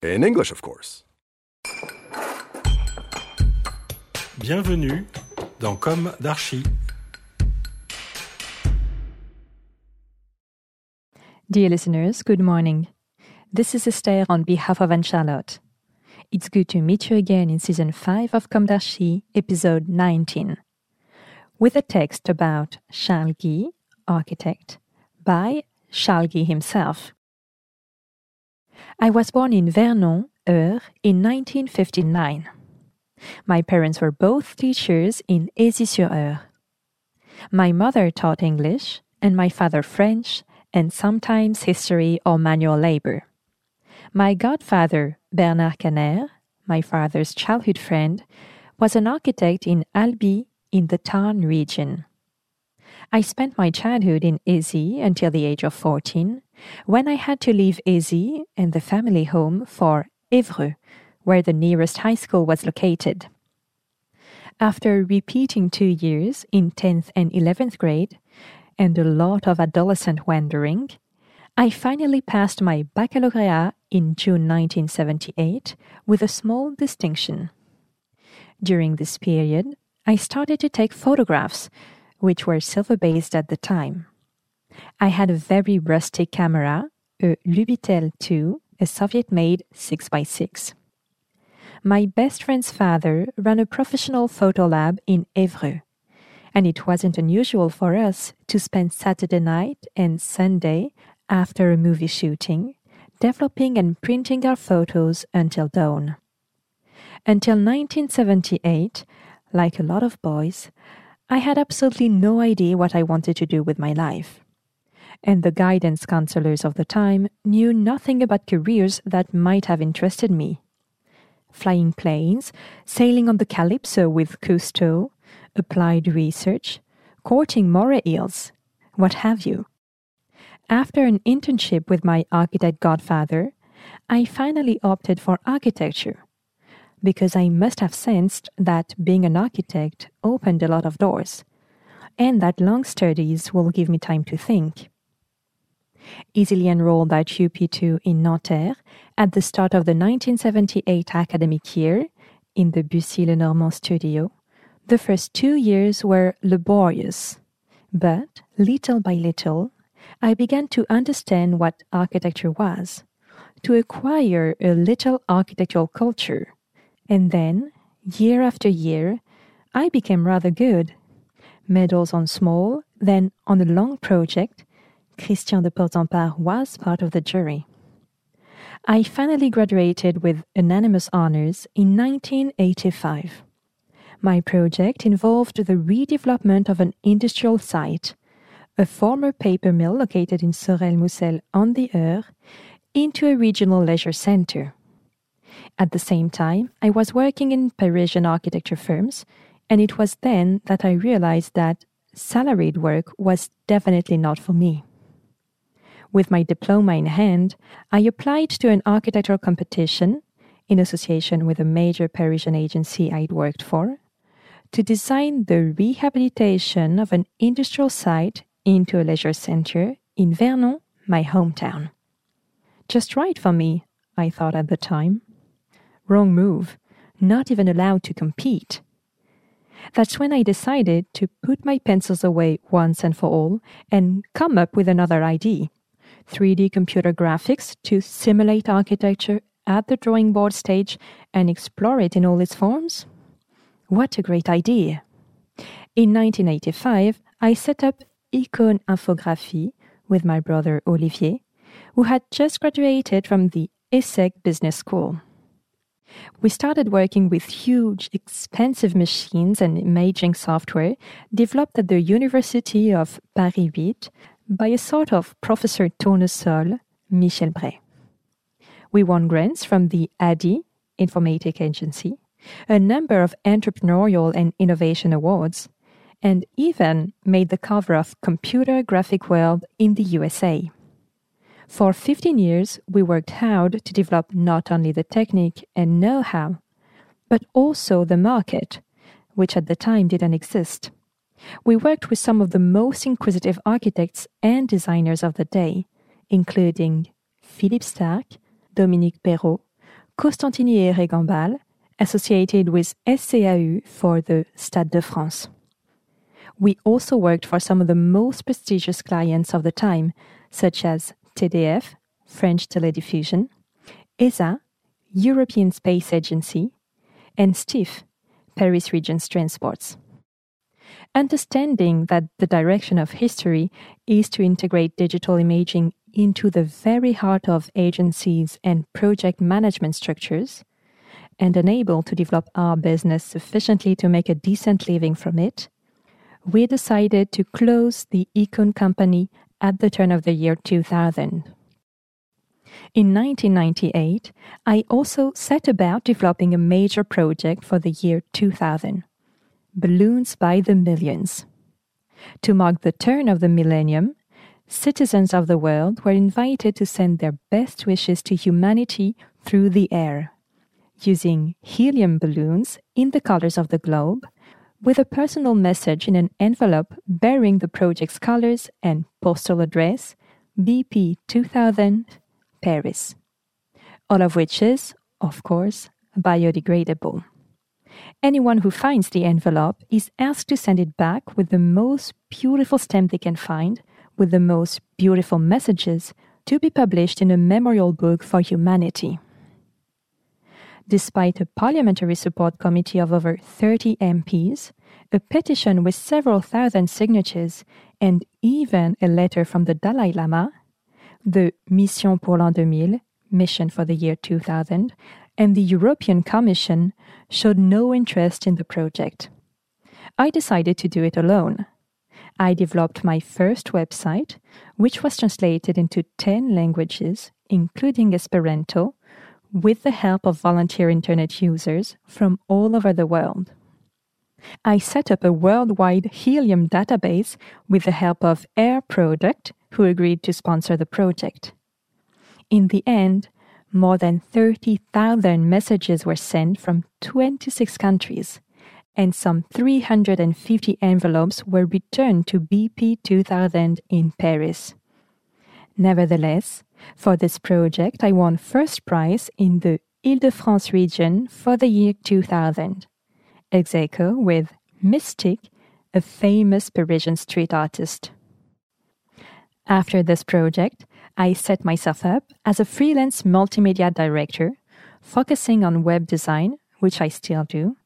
In English, of course. Bienvenue dans Com d'archi. Dear listeners, good morning. This is Esther on behalf of Anne Charlotte. It's good to meet you again in season 5 of Com d'archi, episode 19, with a text about Charles Guy, architect, by Charles Guy himself. I was born in Vernon, Eure, in 1959. My parents were both teachers in Ézy-sur-Eure. My mother taught English and my father French and sometimes history or manual labor. My godfather, Bernard Caner, my father's childhood friend, was an architect in Albi in the Tarn region. I spent my childhood in Ézy until the age of 14, when I had to leave Ézy and the family home for Évreux, where the nearest high school was located. After repeating two years in 10th and 11th grade, and a lot of adolescent wandering, I finally passed my baccalaureate in June 1978 with a small distinction. During this period, I started to take photographs, which were silver based at the time. I had a very rusty camera, a Lubitel 2, a Soviet made 6x6. My best friend's father ran a professional photo lab in Évreux, and it wasn't unusual for us to spend Saturday night and Sunday after a movie shooting developing and printing our photos until dawn. Until 1978, like a lot of boys, I had absolutely no idea what I wanted to do with my life. And the guidance counselors of the time knew nothing about careers that might have interested me. Flying planes, sailing on the Calypso with Cousteau, applied research, courting moray eels, what have you. After an internship with my architect godfather, I finally opted for architecture because I must have sensed that being an architect opened a lot of doors and that long studies will give me time to think. Easily enrolled at UP2 in Nanterre at the start of the 1978 academic year in the Bussy Lenormand studio, the first two years were laborious, but little by little, I began to understand what architecture was, to acquire a little architectural culture, and then, year after year, I became rather good. Medals on small, then on a long project, Christian de Portzamparc was part of the jury. I finally graduated with unanimous honors in 1985. My project involved the redevelopment of an industrial site, a former paper mill located in Sorel-Moussel on the Eure, into a regional leisure center. At the same time, I was working in Parisian architecture firms, and it was then that I realized that salaried work was definitely not for me. With my diploma in hand, I applied to an architectural competition, in association with a major Parisian agency I'd worked for, to design the rehabilitation of an industrial site into a leisure center in Vernon, my hometown. Just right for me, I thought at the time. Wrong move, not even allowed to compete. That's when I decided to put my pencils away once and for all and come up with another idea 3D computer graphics to simulate architecture at the drawing board stage and explore it in all its forms? What a great idea! In 1985, I set up Icon Infographie with my brother Olivier, who had just graduated from the ESSEC Business School. We started working with huge, expensive machines and imaging software developed at the University of Paris 8 by a sort of Professor Tournesol, Michel Bret. We won grants from the ADI, Informatic Agency, a number of entrepreneurial and innovation awards, and even made the cover of Computer Graphic World in the USA. For 15 years, we worked hard to develop not only the technique and know how, but also the market, which at the time didn't exist. We worked with some of the most inquisitive architects and designers of the day, including Philippe Starck, Dominique Perrault, Costantini et Gambal, associated with SCAU for the Stade de France. We also worked for some of the most prestigious clients of the time, such as TDF, French Telediffusion, ESA, European Space Agency, and STIF, Paris Regions Transports. Understanding that the direction of history is to integrate digital imaging into the very heart of agencies and project management structures, and unable to develop our business sufficiently to make a decent living from it, we decided to close the Icon company at the turn of the year 2000. In 1998, I also set about developing a major project for the year 2000 Balloons by the Millions. To mark the turn of the millennium, citizens of the world were invited to send their best wishes to humanity through the air, using helium balloons in the colors of the globe with a personal message in an envelope bearing the project's colors and postal address, BP 2000, Paris. All of which is, of course, biodegradable. Anyone who finds the envelope is asked to send it back with the most beautiful stamp they can find, with the most beautiful messages, to be published in a memorial book for humanity despite a parliamentary support committee of over 30 MPs, a petition with several thousand signatures, and even a letter from the Dalai Lama, the Mission pour l'an 2000, Mission for the Year 2000, and the European Commission showed no interest in the project. I decided to do it alone. I developed my first website, which was translated into 10 languages, including Esperanto, with the help of volunteer internet users from all over the world. I set up a worldwide helium database with the help of Air Product, who agreed to sponsor the project. In the end, more than 30,000 messages were sent from 26 countries, and some 350 envelopes were returned to BP 2000 in Paris. Nevertheless, for this project, I won first prize in the Ile-de-France region for the year 2000, ex aequo with Miss.Tic, a famous Parisian street artist. After this project, I set myself up as a freelance multimedia director, focusing on web design, which I still do,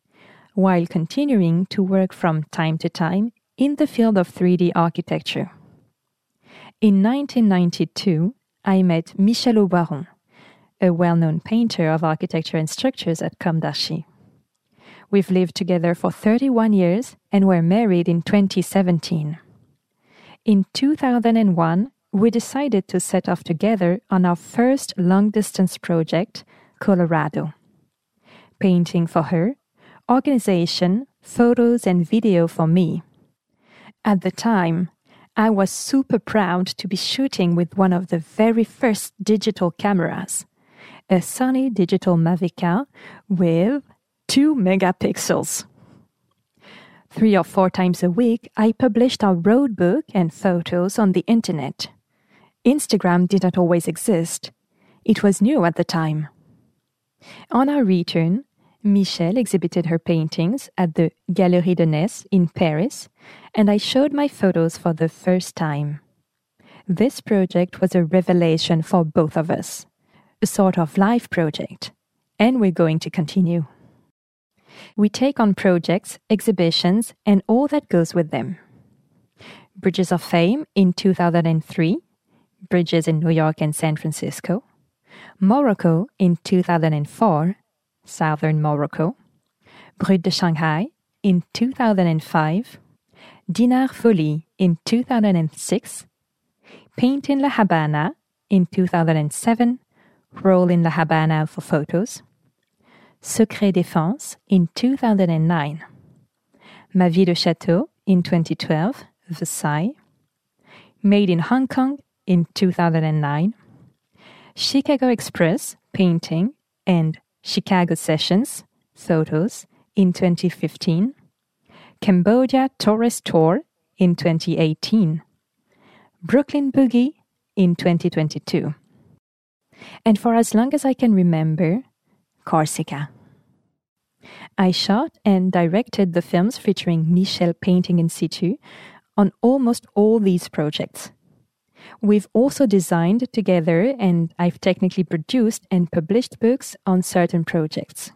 while continuing to work from time to time in the field of 3D architecture. In 1992, I met Michelle Auboiron, a well known painter of architecture and structures at Com d'archi. We've lived together for 31 years and were married in 2017. In 2001, we decided to set off together on our first long distance project, Colorado. Painting for her, organization, photos, and video for me. At the time, I was super proud to be shooting with one of the very first digital cameras, a Sony Digital Mavica with 2 megapixels. Three or four times a week, I published our road book and photos on the internet. Instagram did not always exist. It was new at the time. On our return, Michelle exhibited her paintings at the Galerie de Ness in Paris, and I showed my photos for the first time. this project was a revelation for both of us, a sort of life project, and we're going to continue. We take on projects, exhibitions, and all that goes with them. Bridges of Fame in 2003, Bridges in New York and San Francisco, Morocco in 2004, Southern Morocco, Brut de Shanghai in 2005, Dinard Folie in 2006, Paint in La Habana in 2007, Roll in La Habana for photos, Secret Défense in 2009, Ma Vie de Château in 2012, Versailles, Made in Hong Kong in 2009, Chicago Express painting and Chicago Sessions photos in 2015, Cambodia Tourist Tour in 2018, Brooklyn Boogie in 2022. And for as long as I can remember, Corsica. I shot and directed the films featuring Michelle painting in situ on almost all these projects. We've also designed together, and I've technically produced and published books on certain projects.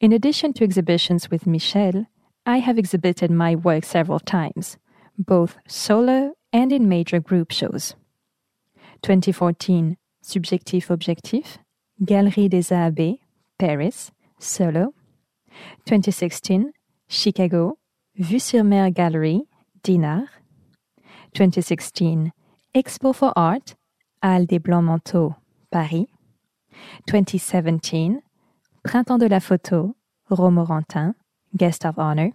In addition to exhibitions with Michelle, I have exhibited my work several times, both solo and in major group shows. 2014, Subjectif Objectif, Galerie des AAB, Paris, solo. 2016, Chicago, Vue sur Mer Gallery, Dinard. 2016, Expo for Art, Halles des Blancs-Manteaux, Paris. 2017, Printemps de la photo, Romorantin, Guest of Honor.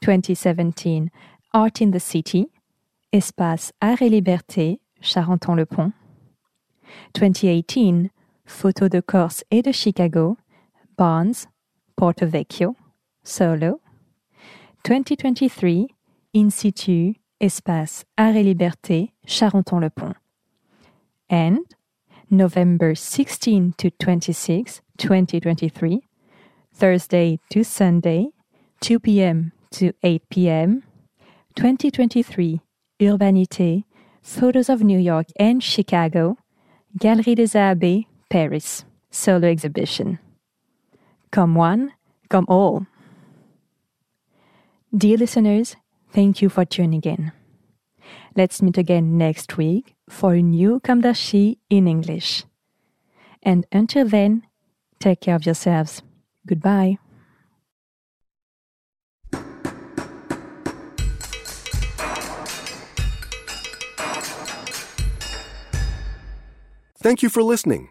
2017, Art in the City, Espace Art et Liberté, Charenton-le-Pont. 2018, Photos de Corse et de Chicago, Barnes, Porto Vecchio, Solo. 2023, In situ, Espace Art et Liberté, Charenton-le-Pont. And November 16 to 26, 2023, Thursday to Sunday, 2 p.m. to 8 p.m., 2023, Urbanité, Photos of New York and Chicago, Galerie des Abbés, Paris, solo exhibition. Come one, come all. Dear listeners, thank you for tuning in. Let's meet again next week for a new Com d'archi in English. And until then, take care of yourselves. Goodbye. Thank you for listening.